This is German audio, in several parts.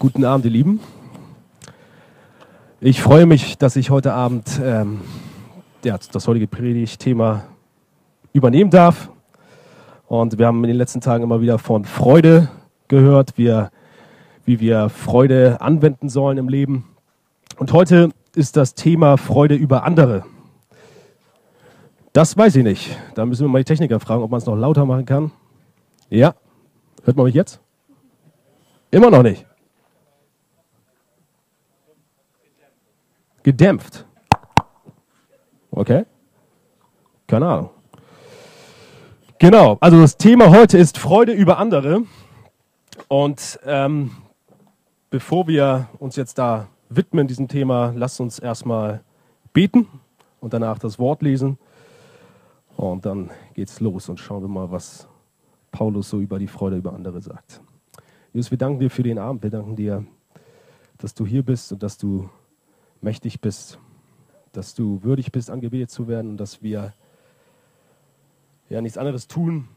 Guten Abend, ihr Lieben. Ich freue mich, dass ich heute Abend ähm, ja, das heutige Predigtthema übernehmen darf. Und wir haben in den letzten Tagen immer wieder von Freude gehört, wie, wie wir Freude anwenden sollen im Leben. Und heute ist das Thema Freude über andere. Das weiß ich nicht. Da müssen wir mal die Techniker fragen, ob man es noch lauter machen kann. Ja. Hört man mich jetzt? Immer noch nicht. Gedämpft. Okay? Keine Ahnung. Genau, also das Thema heute ist Freude über andere. Und ähm, bevor wir uns jetzt da widmen, diesem Thema, lasst uns erstmal beten und danach das Wort lesen. Und dann geht's los und schauen wir mal, was Paulus so über die Freude über andere sagt. Jesus, wir danken dir für den Abend. Wir danken dir, dass du hier bist und dass du mächtig bist, dass du würdig bist, angebetet zu werden und dass wir ja nichts anderes tun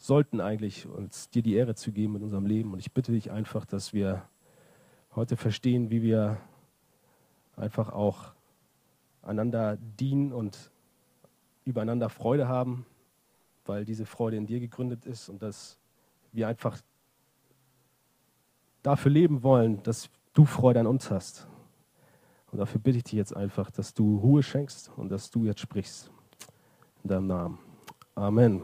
sollten eigentlich, uns dir die Ehre zu geben in unserem Leben. Und ich bitte dich einfach, dass wir heute verstehen, wie wir einfach auch einander dienen und übereinander Freude haben, weil diese Freude in dir gegründet ist und dass wir einfach dafür leben wollen, dass du Freude an uns hast. Und dafür bitte ich dich jetzt einfach, dass du Ruhe schenkst und dass du jetzt sprichst. In deinem Namen. Amen.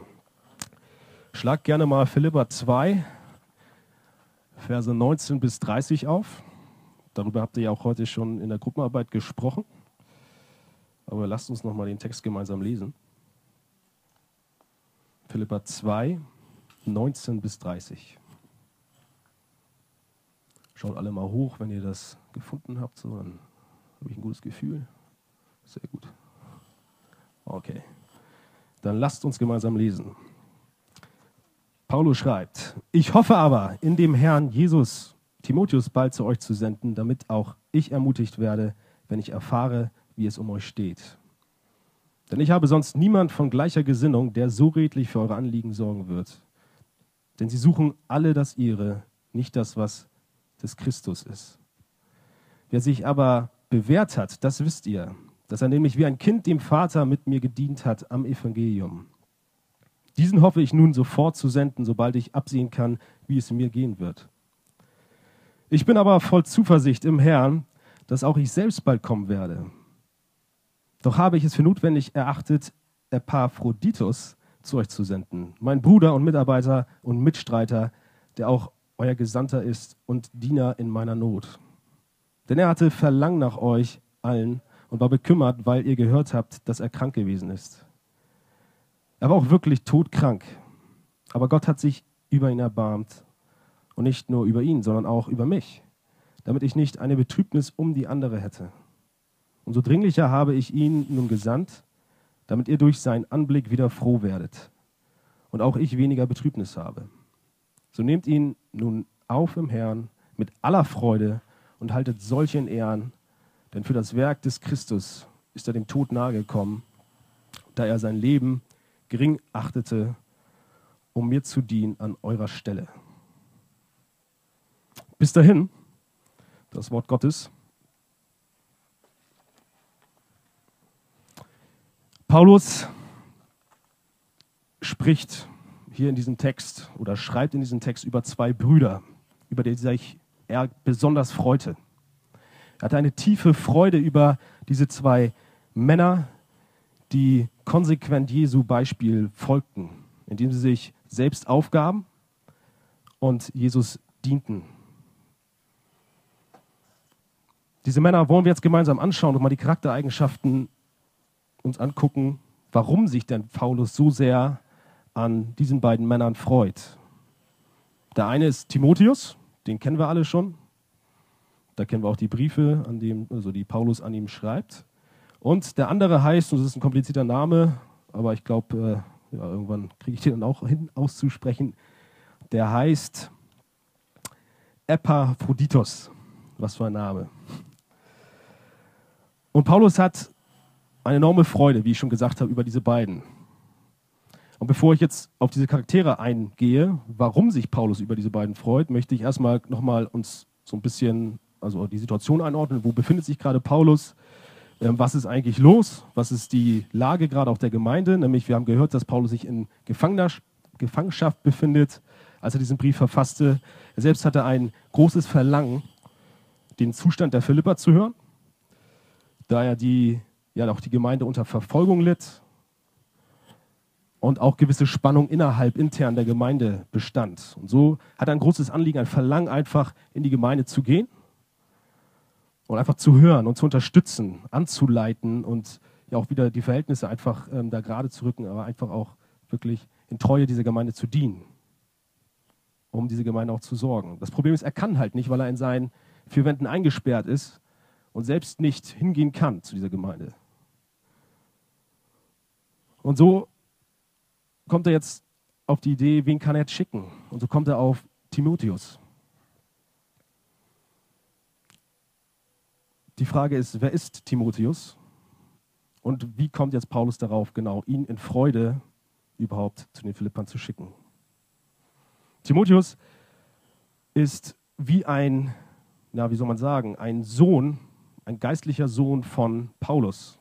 Schlag gerne mal Philippa 2, Verse 19 bis 30 auf. Darüber habt ihr ja auch heute schon in der Gruppenarbeit gesprochen. Aber lasst uns nochmal den Text gemeinsam lesen. Philippa 2, 19 bis 30. Schaut alle mal hoch, wenn ihr das gefunden habt. So, dann habe ich ein gutes Gefühl? Sehr gut. Okay. Dann lasst uns gemeinsam lesen. Paulus schreibt, ich hoffe aber, in dem Herrn Jesus Timotheus bald zu euch zu senden, damit auch ich ermutigt werde, wenn ich erfahre, wie es um euch steht. Denn ich habe sonst niemand von gleicher Gesinnung, der so redlich für eure Anliegen sorgen wird. Denn sie suchen alle das ihre, nicht das, was des Christus ist. Wer sich aber bewährt hat, das wisst ihr, dass er nämlich wie ein Kind dem Vater mit mir gedient hat am Evangelium. Diesen hoffe ich nun sofort zu senden, sobald ich absehen kann, wie es mir gehen wird. Ich bin aber voll Zuversicht im Herrn, dass auch ich selbst bald kommen werde. Doch habe ich es für notwendig erachtet, Epaphroditus zu euch zu senden, mein Bruder und Mitarbeiter und Mitstreiter, der auch euer Gesandter ist und Diener in meiner Not. Denn er hatte Verlangen nach euch allen und war bekümmert, weil ihr gehört habt, dass er krank gewesen ist. Er war auch wirklich todkrank. Aber Gott hat sich über ihn erbarmt. Und nicht nur über ihn, sondern auch über mich, damit ich nicht eine Betrübnis um die andere hätte. Umso dringlicher habe ich ihn nun gesandt, damit ihr durch seinen Anblick wieder froh werdet und auch ich weniger Betrübnis habe. So nehmt ihn nun auf im Herrn mit aller Freude, und haltet solche in Ehren, denn für das Werk des Christus ist er dem Tod nahegekommen, da er sein Leben gering achtete, um mir zu dienen an eurer Stelle. Bis dahin, das Wort Gottes. Paulus spricht hier in diesem Text oder schreibt in diesem Text über zwei Brüder, über die sich er besonders freute. Er hatte eine tiefe Freude über diese zwei Männer, die konsequent Jesu Beispiel folgten, indem sie sich selbst aufgaben und Jesus dienten. Diese Männer wollen wir jetzt gemeinsam anschauen und mal die Charaktereigenschaften uns angucken, warum sich denn Paulus so sehr an diesen beiden Männern freut. Der eine ist Timotheus, den kennen wir alle schon. Da kennen wir auch die Briefe, an dem, also die Paulus an ihm schreibt. Und der andere heißt, und das ist ein komplizierter Name, aber ich glaube, äh, ja, irgendwann kriege ich den dann auch hin auszusprechen. Der heißt Epaphroditos. Was für ein Name. Und Paulus hat eine enorme Freude, wie ich schon gesagt habe, über diese beiden. Und bevor ich jetzt auf diese Charaktere eingehe, warum sich Paulus über diese beiden freut, möchte ich erstmal nochmal uns so ein bisschen also die Situation einordnen, wo befindet sich gerade Paulus, ähm, was ist eigentlich los, was ist die Lage gerade auch der Gemeinde, nämlich wir haben gehört, dass Paulus sich in Gefangenschaft befindet, als er diesen Brief verfasste. Er selbst hatte ein großes Verlangen, den Zustand der Philipper zu hören, da er die, ja auch die Gemeinde unter Verfolgung litt und auch gewisse Spannung innerhalb, intern der Gemeinde bestand. Und so hat er ein großes Anliegen, ein Verlangen, einfach in die Gemeinde zu gehen und einfach zu hören und zu unterstützen, anzuleiten und ja auch wieder die Verhältnisse einfach ähm, da gerade zu rücken, aber einfach auch wirklich in Treue dieser Gemeinde zu dienen, um diese Gemeinde auch zu sorgen. Das Problem ist, er kann halt nicht, weil er in seinen vier Wänden eingesperrt ist und selbst nicht hingehen kann zu dieser Gemeinde. Und so kommt er jetzt auf die Idee, wen kann er jetzt schicken? Und so kommt er auf Timotheus. Die Frage ist, wer ist Timotheus? Und wie kommt jetzt Paulus darauf, genau ihn in Freude überhaupt zu den Philippern zu schicken? Timotheus ist wie ein, na, wie soll man sagen, ein Sohn, ein geistlicher Sohn von Paulus.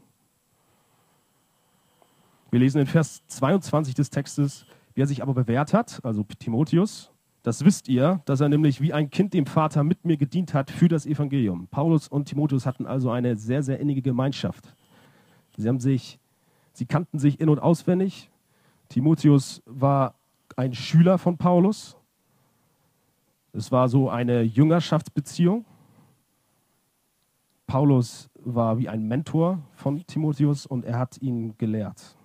Wir lesen in Vers 22 des Textes, wie er sich aber bewährt hat, also Timotheus, das wisst ihr, dass er nämlich wie ein Kind dem Vater mit mir gedient hat für das Evangelium. Paulus und Timotheus hatten also eine sehr, sehr innige Gemeinschaft. Sie haben sich, sie kannten sich in- und auswendig. Timotheus war ein Schüler von Paulus. Es war so eine Jüngerschaftsbeziehung. Paulus war wie ein Mentor von Timotheus und er hat ihn gelehrt.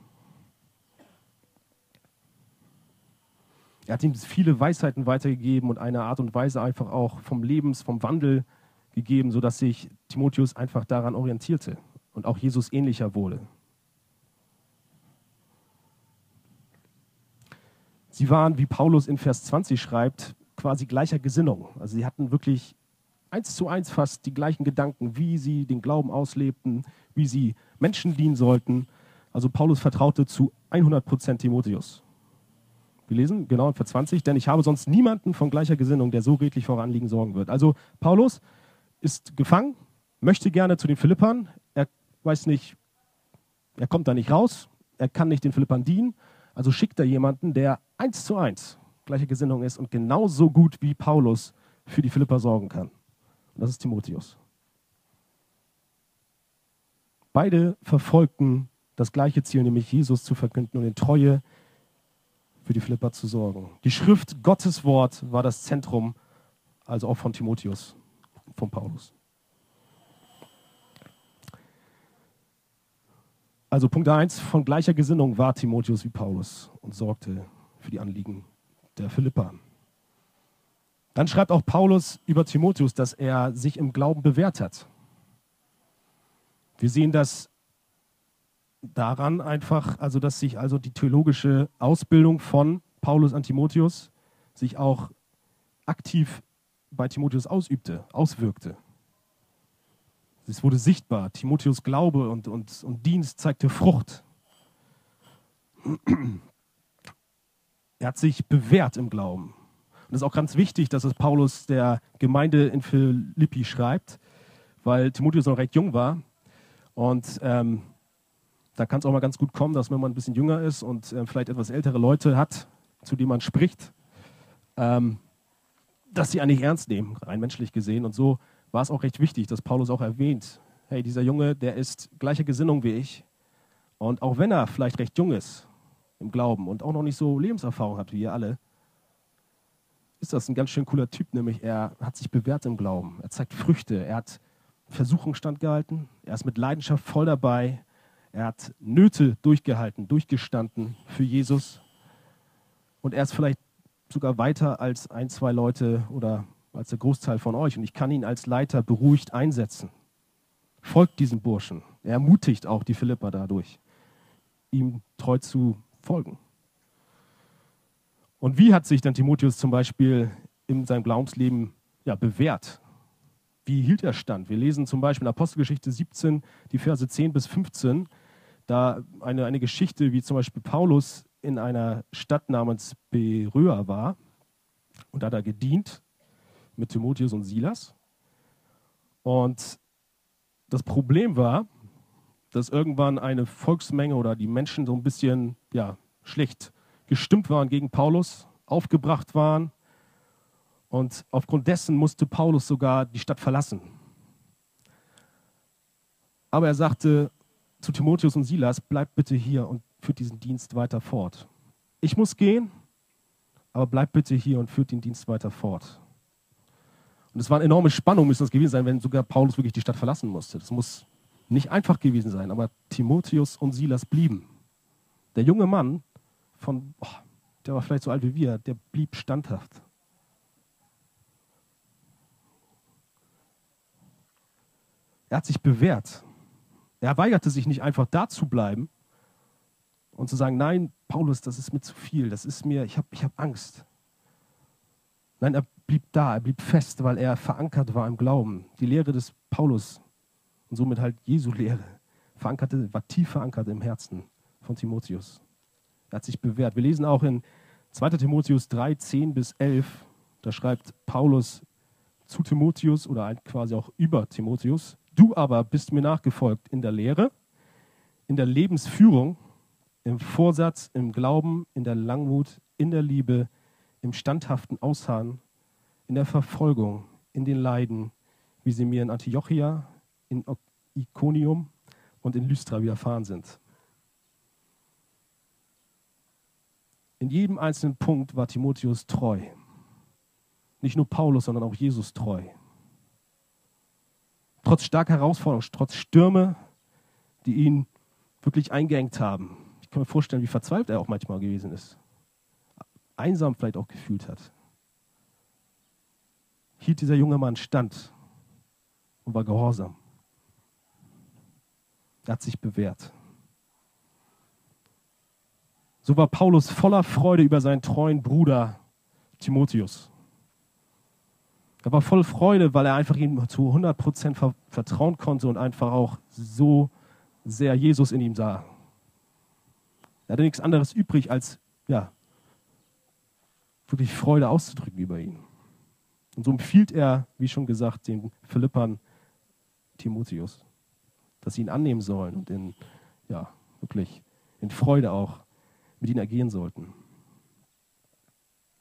Er hat ihm viele Weisheiten weitergegeben und eine Art und Weise einfach auch vom Lebens, vom Wandel gegeben, sodass sich Timotheus einfach daran orientierte und auch Jesus ähnlicher wurde. Sie waren, wie Paulus in Vers 20 schreibt, quasi gleicher Gesinnung. Also sie hatten wirklich eins zu eins fast die gleichen Gedanken, wie sie den Glauben auslebten, wie sie Menschen dienen sollten. Also Paulus vertraute zu 100 Prozent Timotheus gelesen, genau in Vers 20, denn ich habe sonst niemanden von gleicher Gesinnung, der so redlich vor Anliegen sorgen wird. Also Paulus ist gefangen, möchte gerne zu den Philippern, er weiß nicht, er kommt da nicht raus, er kann nicht den Philippern dienen, also schickt er jemanden, der eins zu eins gleicher Gesinnung ist und genauso gut wie Paulus für die Philipper sorgen kann. Und das ist Timotheus. Beide verfolgten das gleiche Ziel, nämlich Jesus zu verkünden und in Treue für die Philipper zu sorgen. Die Schrift, Gottes Wort, war das Zentrum, also auch von Timotheus, von Paulus. Also Punkt 1, von gleicher Gesinnung war Timotheus wie Paulus und sorgte für die Anliegen der Philipper. Dann schreibt auch Paulus über Timotheus, dass er sich im Glauben bewährt hat. Wir sehen das daran einfach, also dass sich also die theologische Ausbildung von Paulus an Timotheus sich auch aktiv bei Timotheus ausübte, auswirkte. Es wurde sichtbar. Timotheus Glaube und, und, und Dienst zeigte Frucht. Er hat sich bewährt im Glauben. Und es ist auch ganz wichtig, dass es Paulus der Gemeinde in Philippi schreibt, weil Timotheus noch recht jung war. Und ähm, da kann es auch mal ganz gut kommen, dass wenn man ein bisschen jünger ist und äh, vielleicht etwas ältere Leute hat, zu denen man spricht, ähm, dass sie eigentlich ernst nehmen, rein menschlich gesehen. Und so war es auch recht wichtig, dass Paulus auch erwähnt, hey, dieser Junge, der ist gleicher Gesinnung wie ich. Und auch wenn er vielleicht recht jung ist im Glauben und auch noch nicht so Lebenserfahrung hat wie ihr alle, ist das ein ganz schön cooler Typ, nämlich er hat sich bewährt im Glauben. Er zeigt Früchte, er hat Versuchung standgehalten, er ist mit Leidenschaft voll dabei, er hat Nöte durchgehalten, durchgestanden für Jesus. Und er ist vielleicht sogar weiter als ein, zwei Leute oder als der Großteil von euch. Und ich kann ihn als Leiter beruhigt einsetzen. Folgt diesem Burschen. Er ermutigt auch die Philipper dadurch, ihm treu zu folgen. Und wie hat sich dann Timotheus zum Beispiel in seinem Glaubensleben ja, bewährt? Wie hielt er stand? Wir lesen zum Beispiel in Apostelgeschichte 17, die Verse 10 bis 15 da eine, eine Geschichte, wie zum Beispiel Paulus in einer Stadt namens Beröa war und hat da gedient mit Timotheus und Silas. Und das Problem war, dass irgendwann eine Volksmenge oder die Menschen so ein bisschen ja, schlecht gestimmt waren gegen Paulus, aufgebracht waren. Und aufgrund dessen musste Paulus sogar die Stadt verlassen. Aber er sagte zu Timotheus und Silas, bleibt bitte hier und führt diesen Dienst weiter fort. Ich muss gehen, aber bleibt bitte hier und führt den Dienst weiter fort. Und es war eine enorme Spannung, müsste das gewesen sein, wenn sogar Paulus wirklich die Stadt verlassen musste. Das muss nicht einfach gewesen sein, aber Timotheus und Silas blieben. Der junge Mann von, oh, der war vielleicht so alt wie wir, der blieb standhaft. Er hat sich bewährt. Er weigerte sich nicht einfach da zu bleiben und zu sagen, nein, Paulus, das ist mir zu viel, das ist mir, ich habe ich hab Angst. Nein, er blieb da, er blieb fest, weil er verankert war im Glauben. Die Lehre des Paulus und somit halt Jesu Lehre verankerte, war tief verankert im Herzen von Timotheus. Er hat sich bewährt. Wir lesen auch in 2. Timotheus 3, 10 bis 11, da schreibt Paulus zu Timotheus oder quasi auch über Timotheus, du aber bist mir nachgefolgt in der Lehre, in der Lebensführung, im Vorsatz, im Glauben, in der Langmut, in der Liebe, im standhaften Ausharren, in der Verfolgung, in den Leiden, wie sie mir in Antiochia, in Iconium und in Lystra widerfahren sind. In jedem einzelnen Punkt war Timotheus treu. Nicht nur Paulus, sondern auch Jesus treu. Trotz starker Herausforderungen, trotz Stürme, die ihn wirklich eingeengt haben. Ich kann mir vorstellen, wie verzweifelt er auch manchmal gewesen ist. Einsam vielleicht auch gefühlt hat. Hielt dieser junge Mann stand und war gehorsam. Er hat sich bewährt. So war Paulus voller Freude über seinen treuen Bruder Timotheus. Er war voll Freude, weil er einfach ihm zu 100 Prozent vertrauen konnte und einfach auch so sehr Jesus in ihm sah. Er hatte nichts anderes übrig, als ja, wirklich Freude auszudrücken über ihn. Und so empfiehlt er, wie schon gesagt, den Philippern Timotheus dass sie ihn annehmen sollen und in, ja, wirklich in Freude auch mit ihnen ergehen sollten.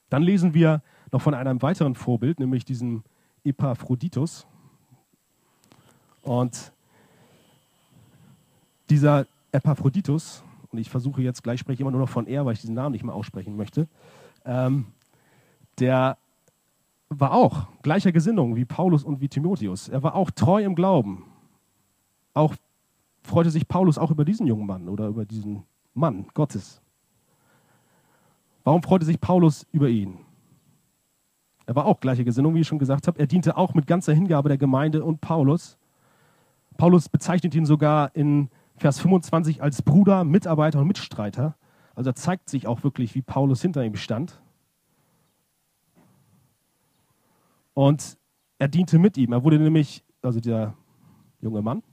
Dann lesen wir noch von einem weiteren Vorbild, nämlich diesem Epaphroditus. Und dieser Epaphroditus, und ich versuche jetzt gleich, spreche immer nur noch von er, weil ich diesen Namen nicht mehr aussprechen möchte, ähm, der war auch gleicher Gesinnung wie Paulus und wie Timotheus. Er war auch treu im Glauben auch freute sich Paulus auch über diesen jungen Mann oder über diesen Mann Gottes. Warum freute sich Paulus über ihn? Er war auch gleiche Gesinnung, wie ich schon gesagt habe. Er diente auch mit ganzer Hingabe der Gemeinde und Paulus. Paulus bezeichnet ihn sogar in Vers 25 als Bruder, Mitarbeiter und Mitstreiter. Also er zeigt sich auch wirklich, wie Paulus hinter ihm stand. Und er diente mit ihm. Er wurde nämlich, also der junge Mann,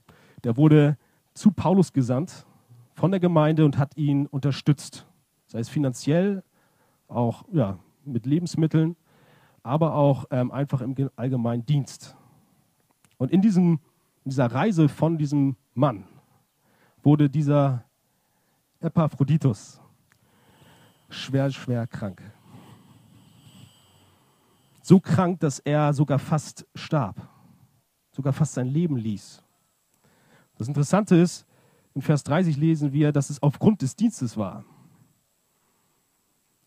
der wurde zu Paulus gesandt von der Gemeinde und hat ihn unterstützt. Sei es finanziell, auch ja, mit Lebensmitteln, aber auch ähm, einfach im allgemeinen Dienst. Und in, diesem, in dieser Reise von diesem Mann wurde dieser Epaphroditus schwer, schwer krank. So krank, dass er sogar fast starb, sogar fast sein Leben ließ. Das Interessante ist, in Vers 30 lesen wir, dass es aufgrund des Dienstes war.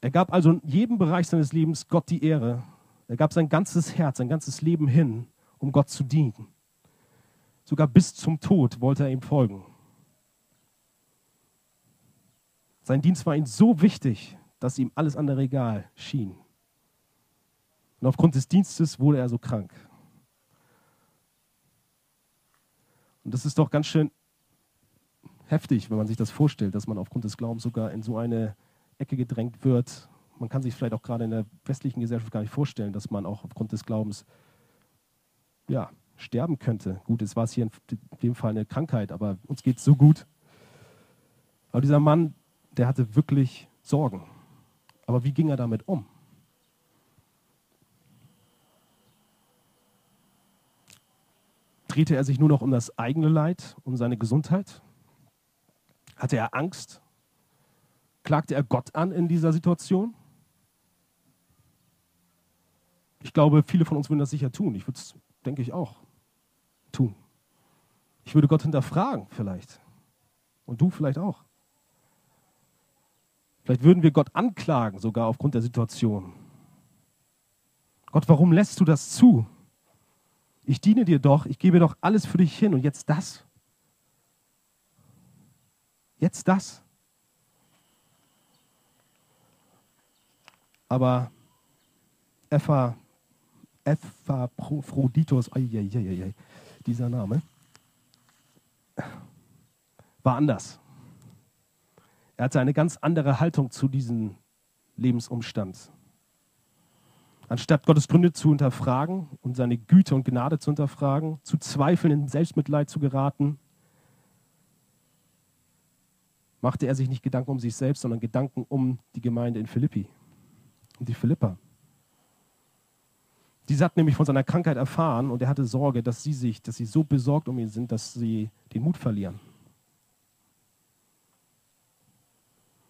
Er gab also in jedem Bereich seines Lebens Gott die Ehre. Er gab sein ganzes Herz, sein ganzes Leben hin, um Gott zu dienen. Sogar bis zum Tod wollte er ihm folgen. Sein Dienst war ihm so wichtig, dass ihm alles andere egal schien. Und aufgrund des Dienstes wurde er so krank. Und das ist doch ganz schön heftig, wenn man sich das vorstellt, dass man aufgrund des Glaubens sogar in so eine Ecke gedrängt wird. Man kann sich vielleicht auch gerade in der westlichen Gesellschaft gar nicht vorstellen, dass man auch aufgrund des Glaubens ja, sterben könnte. Gut, es war hier in dem Fall eine Krankheit, aber uns geht es so gut. Aber dieser Mann, der hatte wirklich Sorgen. Aber wie ging er damit um? Drehte er sich nur noch um das eigene Leid, um seine Gesundheit? Hatte er Angst? Klagte er Gott an in dieser Situation? Ich glaube, viele von uns würden das sicher tun. Ich würde es, denke ich, auch tun. Ich würde Gott hinterfragen vielleicht. Und du vielleicht auch. Vielleicht würden wir Gott anklagen, sogar aufgrund der Situation. Gott, warum lässt du das zu? Ich diene dir doch, ich gebe doch alles für dich hin und jetzt das? Jetzt das? Aber Epha, Epaphroditus, dieser Name, war anders. Er hatte eine ganz andere Haltung zu diesem Lebensumstand. Anstatt Gottes Gründe zu hinterfragen und seine Güte und Gnade zu hinterfragen, zu zweifeln, in Selbstmitleid zu geraten, machte er sich nicht Gedanken um sich selbst, sondern Gedanken um die Gemeinde in Philippi, um die Philippa. Diese hat nämlich von seiner Krankheit erfahren und er hatte Sorge, dass sie sich, dass sie so besorgt um ihn sind, dass sie den Mut verlieren.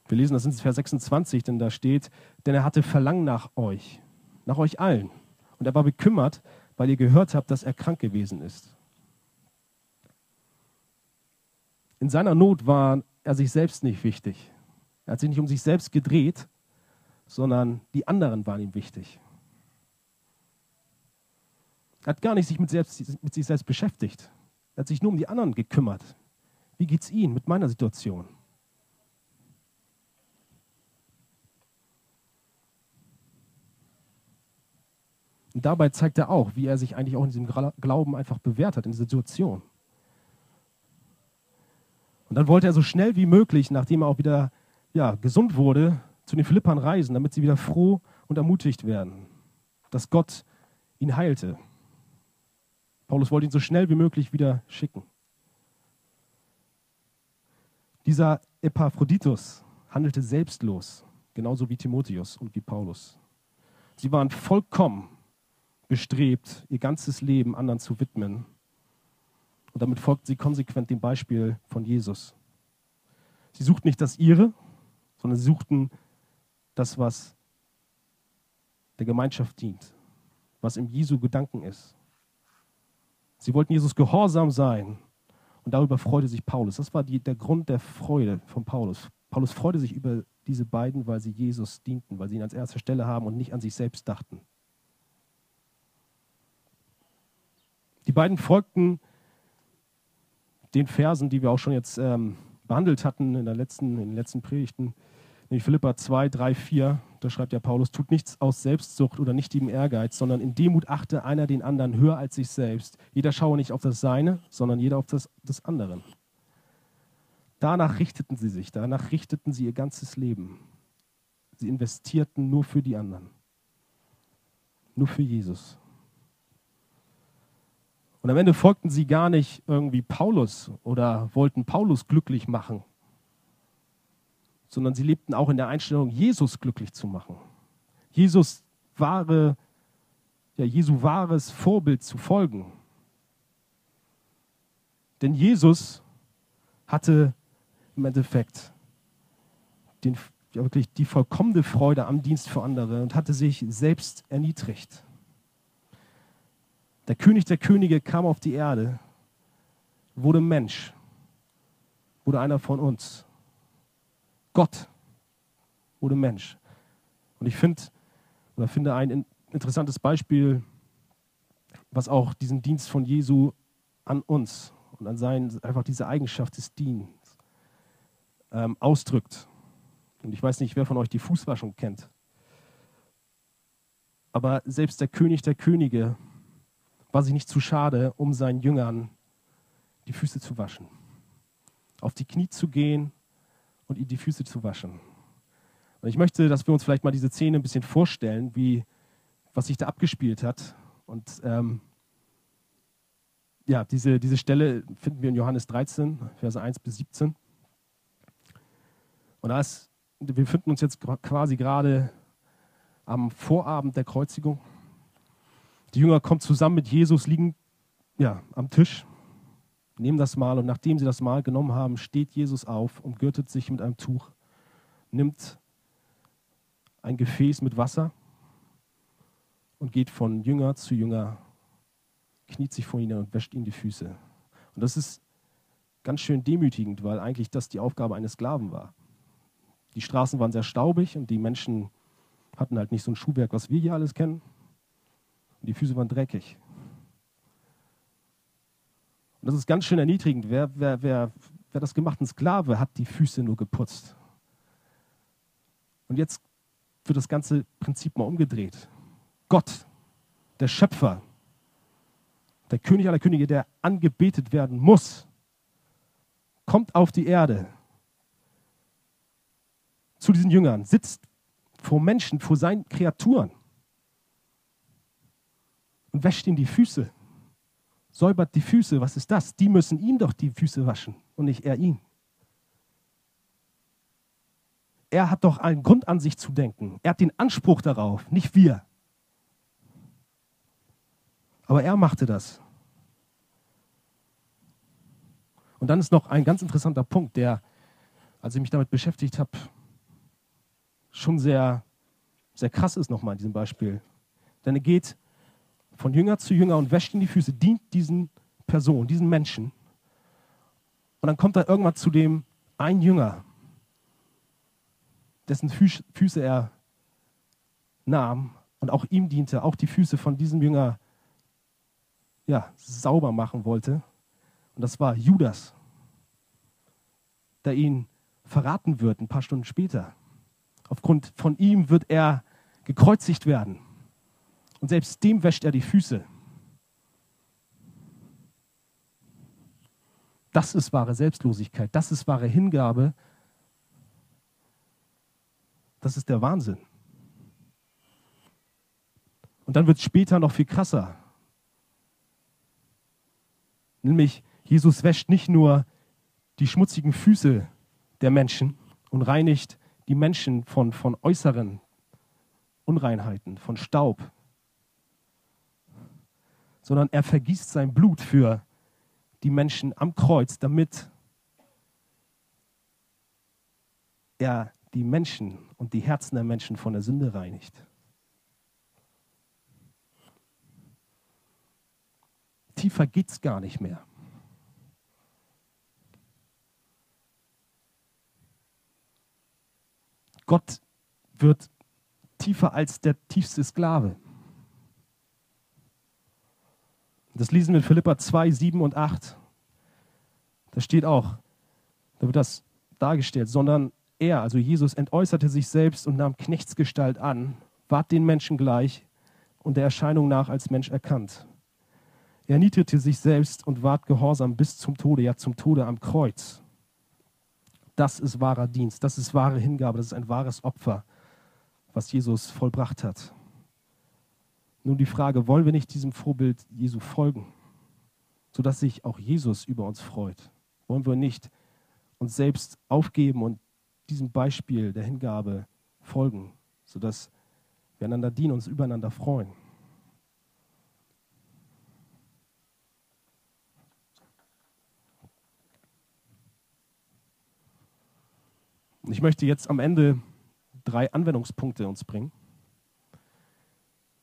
Wir lesen das in Vers 26, denn da steht, denn er hatte Verlangen nach euch, nach euch allen. Und er war bekümmert, weil ihr gehört habt, dass er krank gewesen ist. In seiner Not war er sich selbst nicht wichtig. Er hat sich nicht um sich selbst gedreht, sondern die anderen waren ihm wichtig. Er hat gar nicht sich mit, selbst, mit sich selbst beschäftigt. Er hat sich nur um die anderen gekümmert. Wie geht es Ihnen mit meiner Situation? Und dabei zeigt er auch, wie er sich eigentlich auch in diesem Glauben einfach bewährt hat, in dieser Situation. Und dann wollte er so schnell wie möglich, nachdem er auch wieder ja, gesund wurde, zu den Philippern reisen, damit sie wieder froh und ermutigt werden, dass Gott ihn heilte. Paulus wollte ihn so schnell wie möglich wieder schicken. Dieser Epaphroditus handelte selbstlos, genauso wie Timotheus und wie Paulus. Sie waren vollkommen bestrebt, ihr ganzes Leben anderen zu widmen. Und damit folgten sie konsequent dem Beispiel von Jesus. Sie suchten nicht das ihre, sondern sie suchten das, was der Gemeinschaft dient, was im Jesu Gedanken ist. Sie wollten Jesus gehorsam sein. Und darüber freute sich Paulus. Das war die, der Grund der Freude von Paulus. Paulus freute sich über diese beiden, weil sie Jesus dienten, weil sie ihn als erste Stelle haben und nicht an sich selbst dachten. Die beiden folgten den Versen, die wir auch schon jetzt ähm, behandelt hatten in, der letzten, in den letzten Predigten. Nämlich Philippa 2, 3, 4, da schreibt ja Paulus, tut nichts aus Selbstsucht oder nicht im Ehrgeiz, sondern in Demut achte einer den anderen höher als sich selbst. Jeder schaue nicht auf das Seine, sondern jeder auf das des anderen. Danach richteten sie sich, danach richteten sie ihr ganzes Leben. Sie investierten nur für die anderen, nur für Jesus. Und am Ende folgten sie gar nicht irgendwie Paulus oder wollten Paulus glücklich machen, sondern sie lebten auch in der Einstellung, Jesus glücklich zu machen. Jesus wahre, ja, Jesu wahres Vorbild zu folgen. Denn Jesus hatte im Endeffekt den, ja, wirklich die vollkommene Freude am Dienst für andere und hatte sich selbst erniedrigt. Der König der Könige kam auf die Erde, wurde Mensch, wurde einer von uns. Gott wurde Mensch. Und ich finde oder finde ein interessantes Beispiel, was auch diesen Dienst von Jesu an uns und an seinen, einfach diese Eigenschaft des Dienstes ähm, ausdrückt. Und ich weiß nicht, wer von euch die Fußwaschung kennt. Aber selbst der König der Könige war sich nicht zu schade, um seinen Jüngern die Füße zu waschen. Auf die Knie zu gehen und ihnen die Füße zu waschen. Und ich möchte, dass wir uns vielleicht mal diese Szene ein bisschen vorstellen, wie, was sich da abgespielt hat. Und ähm, ja, diese, diese Stelle finden wir in Johannes 13, Verse 1 bis 17. Und da wir befinden uns jetzt quasi gerade am Vorabend der Kreuzigung. Die Jünger kommen zusammen mit Jesus, liegen ja, am Tisch, nehmen das Mahl und nachdem sie das Mahl genommen haben, steht Jesus auf, umgürtet sich mit einem Tuch, nimmt ein Gefäß mit Wasser und geht von Jünger zu Jünger, kniet sich vor ihnen und wäscht ihnen die Füße. Und das ist ganz schön demütigend, weil eigentlich das die Aufgabe eines Sklaven war. Die Straßen waren sehr staubig und die Menschen hatten halt nicht so ein Schuhwerk, was wir hier alles kennen. Und die Füße waren dreckig. Und das ist ganz schön erniedrigend. Wer, wer, wer, wer das gemacht, ein Sklave, hat die Füße nur geputzt. Und jetzt wird das ganze Prinzip mal umgedreht. Gott, der Schöpfer, der König aller Könige, der angebetet werden muss, kommt auf die Erde zu diesen Jüngern, sitzt vor Menschen, vor seinen Kreaturen und wäscht ihnen die Füße säubert die Füße. Was ist das? Die müssen ihm doch die Füße waschen und nicht er ihn. Er hat doch einen Grund an sich zu denken. Er hat den Anspruch darauf, nicht wir. Aber er machte das. Und dann ist noch ein ganz interessanter Punkt, der, als ich mich damit beschäftigt habe, schon sehr, sehr krass ist nochmal in diesem Beispiel. Denn er geht von Jünger zu Jünger und wäscht ihm die Füße, dient diesen Personen, diesen Menschen. Und dann kommt er irgendwann zu dem ein Jünger, dessen Füße er nahm und auch ihm diente, auch die Füße von diesem Jünger ja, sauber machen wollte. Und das war Judas, der ihn verraten wird ein paar Stunden später. Aufgrund von ihm wird er gekreuzigt werden. Und selbst dem wäscht er die Füße. Das ist wahre Selbstlosigkeit, das ist wahre Hingabe. Das ist der Wahnsinn. Und dann wird es später noch viel krasser. Nämlich, Jesus wäscht nicht nur die schmutzigen Füße der Menschen und reinigt die Menschen von, von äußeren Unreinheiten, von Staub, sondern er vergießt sein Blut für die Menschen am Kreuz, damit er die Menschen und die Herzen der Menschen von der Sünde reinigt. Tiefer geht es gar nicht mehr. Gott wird tiefer als der tiefste Sklave. Das lesen wir in Philippa 2, 7 und 8. Da steht auch, da wird das dargestellt, sondern er, also Jesus, entäußerte sich selbst und nahm Knechtsgestalt an, ward den Menschen gleich und der Erscheinung nach als Mensch erkannt. Er niedrigte sich selbst und ward gehorsam bis zum Tode, ja zum Tode am Kreuz. Das ist wahrer Dienst, das ist wahre Hingabe, das ist ein wahres Opfer, was Jesus vollbracht hat. Nun die Frage, wollen wir nicht diesem Vorbild Jesu folgen, sodass sich auch Jesus über uns freut? Wollen wir nicht uns selbst aufgeben und diesem Beispiel der Hingabe folgen, sodass wir einander dienen, und uns übereinander freuen? Und ich möchte jetzt am Ende drei Anwendungspunkte uns bringen.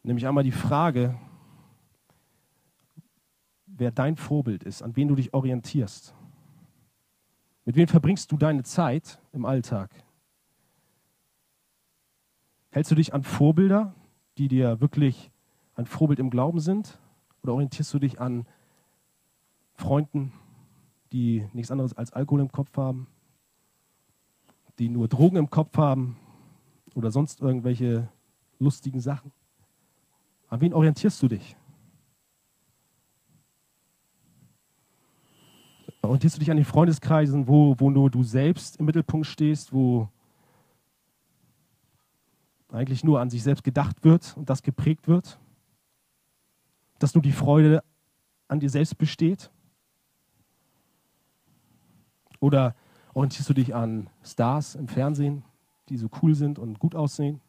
Nämlich einmal die Frage, wer dein Vorbild ist, an wen du dich orientierst. Mit wem verbringst du deine Zeit im Alltag? Hältst du dich an Vorbilder, die dir wirklich ein Vorbild im Glauben sind? Oder orientierst du dich an Freunden, die nichts anderes als Alkohol im Kopf haben, die nur Drogen im Kopf haben oder sonst irgendwelche lustigen Sachen? An wen orientierst du dich? Orientierst du dich an den Freundeskreisen, wo, wo nur du selbst im Mittelpunkt stehst, wo eigentlich nur an sich selbst gedacht wird und das geprägt wird? Dass nur die Freude an dir selbst besteht? Oder orientierst du dich an Stars im Fernsehen, die so cool sind und gut aussehen?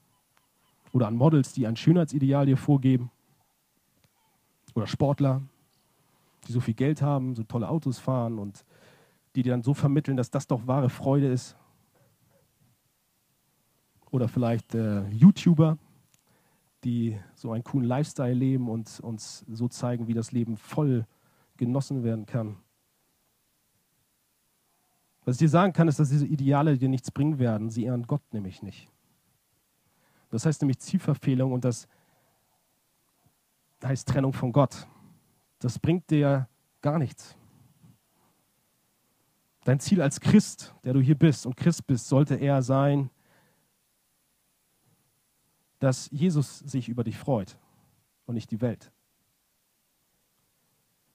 Oder an Models, die ein Schönheitsideal dir vorgeben. Oder Sportler. die so viel Geld haben, so tolle Autos fahren und die dir dann so vermitteln, dass das doch wahre Freude ist. Oder vielleicht äh, YouTuber, die so einen coolen Lifestyle leben und uns so zeigen, wie das Leben voll genossen werden kann. Was ich dir sagen kann, ist, dass diese Ideale dir nichts bringen werden. Sie ehren Gott nämlich nicht. Das heißt nämlich Zielverfehlung und das heißt Trennung von Gott. Das bringt dir gar nichts. Dein Ziel als Christ, der du hier bist und Christ bist, sollte eher sein, dass Jesus sich über dich freut und nicht die Welt.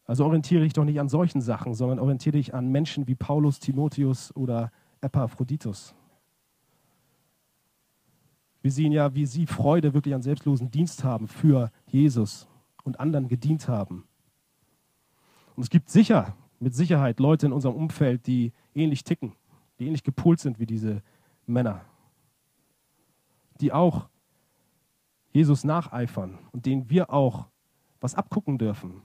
Also orientiere dich doch nicht an solchen Sachen, sondern orientiere dich an Menschen wie Paulus, Timotheus oder Epaphroditus. Wir sehen ja, wie sie Freude wirklich an selbstlosen Dienst haben für Jesus und anderen gedient haben. Und es gibt sicher, mit Sicherheit Leute in unserem Umfeld, die ähnlich ticken, die ähnlich gepolt sind wie diese Männer, die auch Jesus nacheifern und denen wir auch was abgucken dürfen.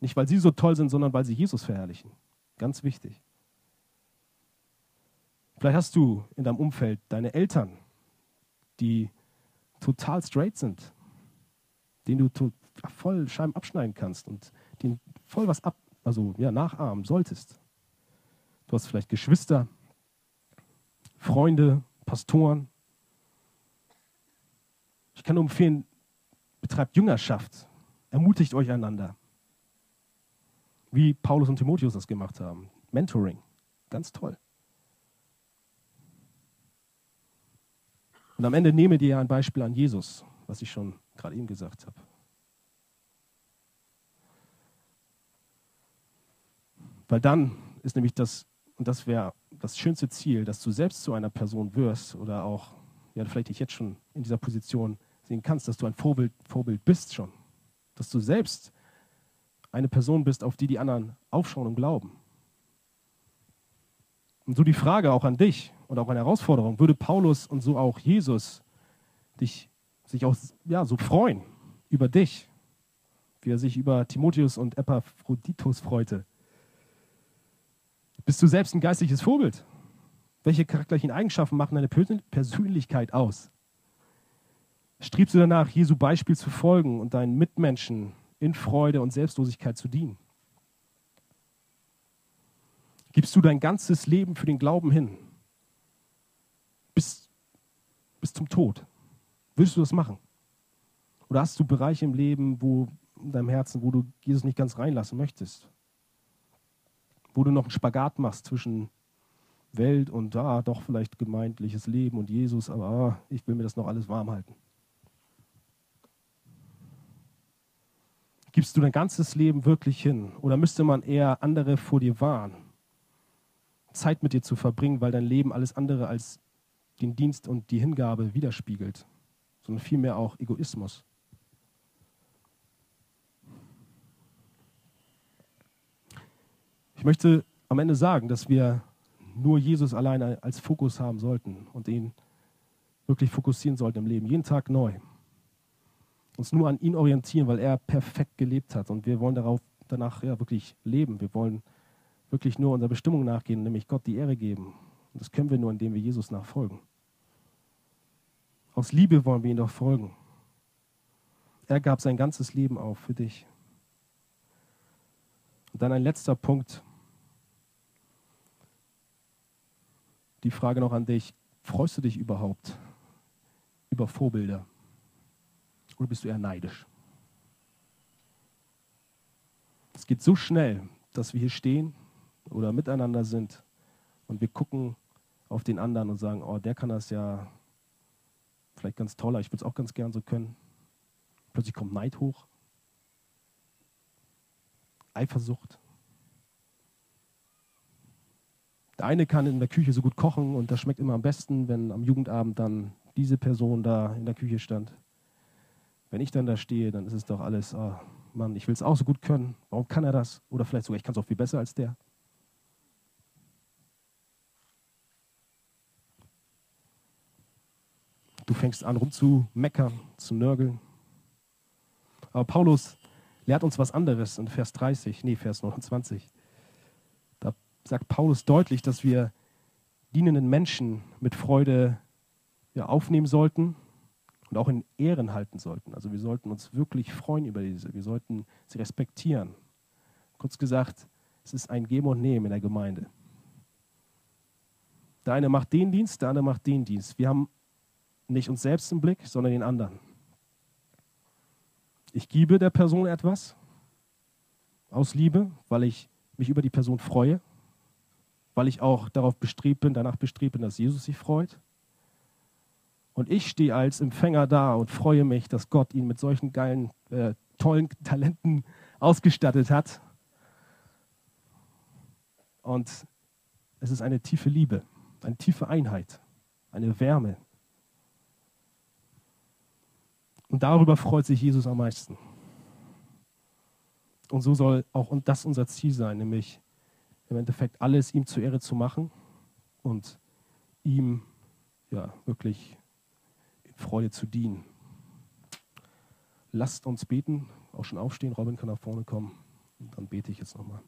Nicht, weil sie so toll sind, sondern weil sie Jesus verherrlichen. Ganz wichtig. Vielleicht hast du in deinem Umfeld deine Eltern, die total straight sind, denen du voll Scheiben abschneiden kannst und denen voll was ab, also ja, nachahmen solltest. Du hast vielleicht Geschwister, Freunde, Pastoren. Ich kann nur empfehlen, betreibt Jüngerschaft, ermutigt euch einander. Wie Paulus und Timotheus das gemacht haben. Mentoring, ganz toll. Und am Ende nehme dir ein Beispiel an Jesus, was ich schon gerade eben gesagt habe. Weil dann ist nämlich das, und das wäre das schönste Ziel, dass du selbst zu einer Person wirst oder auch, ja, vielleicht dich jetzt schon in dieser Position sehen kannst, dass du ein Vorbild, Vorbild bist schon. Dass du selbst eine Person bist, auf die die anderen aufschauen und glauben. Und so die Frage auch an dich und auch eine Herausforderung, würde Paulus und so auch Jesus dich, sich auch ja, so freuen über dich, wie er sich über Timotheus und Epaphroditus freute? Bist du selbst ein geistliches Vorbild? Welche charakterlichen Eigenschaften machen deine Persönlichkeit aus? Strebst du danach, Jesu Beispiel zu folgen und deinen Mitmenschen in Freude und Selbstlosigkeit zu dienen? Gibst du dein ganzes Leben für den Glauben hin? Bis, zum Tod? Würdest du das machen? Oder hast du Bereiche im Leben, wo in deinem Herzen, wo du Jesus nicht ganz reinlassen möchtest? wo du noch einen Spagat machst zwischen Welt und da ah, doch vielleicht gemeindliches Leben und Jesus, aber ah, ich will mir das noch alles warm halten. Gibst du dein ganzes Leben wirklich hin oder müsste man eher andere vor dir warnen, Zeit mit dir zu verbringen, weil dein Leben alles andere als den Dienst und die Hingabe widerspiegelt, sondern vielmehr auch Egoismus? Ich möchte am Ende sagen, dass wir nur Jesus alleine als Fokus haben sollten und ihn wirklich fokussieren sollten im Leben, jeden Tag neu. Uns nur an ihn orientieren, weil er perfekt gelebt hat und wir wollen darauf, danach ja wirklich leben. Wir wollen wirklich nur unserer Bestimmung nachgehen, nämlich Gott die Ehre geben. Und das können wir nur, indem wir Jesus nachfolgen. Aus Liebe wollen wir ihn doch folgen. Er gab sein ganzes Leben auf für dich. Und dann ein letzter Punkt. Die Frage noch an dich. Freust du dich überhaupt über Vorbilder? Oder bist du eher neidisch? Es geht so schnell, dass wir hier stehen oder miteinander sind und wir gucken auf den anderen und sagen, oh, der kann das ja vielleicht ganz toller, ich würde es auch ganz gern so können. Plötzlich kommt Neid hoch. Eifersucht. Der eine kann in der Küche so gut kochen und das schmeckt immer am besten, wenn am Jugendabend dann diese Person da in der Küche stand. Wenn ich dann da stehe, dann ist es doch alles, oh Mann, ich will es auch so gut können. Warum kann er das? Oder vielleicht sogar, ich kann es auch viel besser als der. Du fängst an rumzumeckern, zu nörgeln. Aber Paulus lehrt uns was anderes in Vers 30, nee, Vers 29. Da sagt Paulus deutlich, dass wir dienenden Menschen mit Freude ja, aufnehmen sollten und auch in Ehren halten sollten. Also wir sollten uns wirklich freuen über diese, wir sollten sie respektieren. Kurz gesagt, es ist ein Geben und Nehmen in der Gemeinde. Der eine macht den Dienst, der andere macht den Dienst. Wir haben nicht uns selbst im Blick, sondern den anderen. Ich gebe der Person etwas aus Liebe, weil ich mich über die Person freue, weil ich auch darauf bestrebt bin, danach bestrebt bin, dass Jesus sich freut. Und ich stehe als Empfänger da und freue mich, dass Gott ihn mit solchen geilen, äh, tollen Talenten ausgestattet hat. Und es ist eine tiefe Liebe, eine tiefe Einheit, eine Wärme. Und darüber freut sich Jesus am meisten. Und so soll auch das unser Ziel sein, nämlich im Endeffekt alles ihm zur Ehre zu machen und ihm ja wirklich in Freude zu dienen. Lasst uns beten, auch schon aufstehen, Robin kann nach vorne kommen und dann bete ich jetzt nochmal.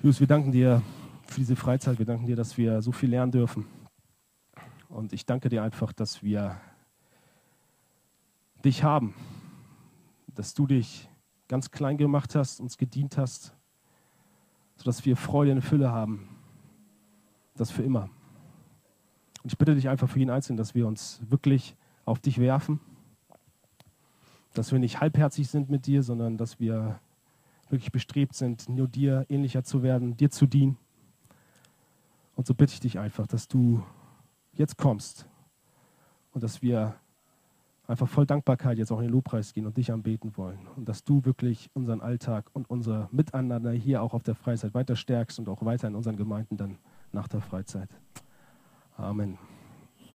Jesus, wir danken dir für diese Freizeit, wir danken dir, dass wir so viel lernen dürfen. Und ich danke dir einfach, dass wir dich haben, dass du dich ganz klein gemacht hast, uns gedient hast, sodass wir Freude in Fülle haben. Das für immer. Und ich bitte dich einfach für jeden Einzelnen, dass wir uns wirklich auf dich werfen, dass wir nicht halbherzig sind mit dir, sondern dass wir wirklich bestrebt sind, nur dir ähnlicher zu werden, dir zu dienen. Und so bitte ich dich einfach, dass du jetzt kommst und dass wir einfach voll Dankbarkeit jetzt auch in den Lobpreis gehen und dich anbeten wollen. Und dass du wirklich unseren Alltag und unser Miteinander hier auch auf der Freizeit weiter stärkst und auch weiter in unseren Gemeinden dann nach der Freizeit. Amen.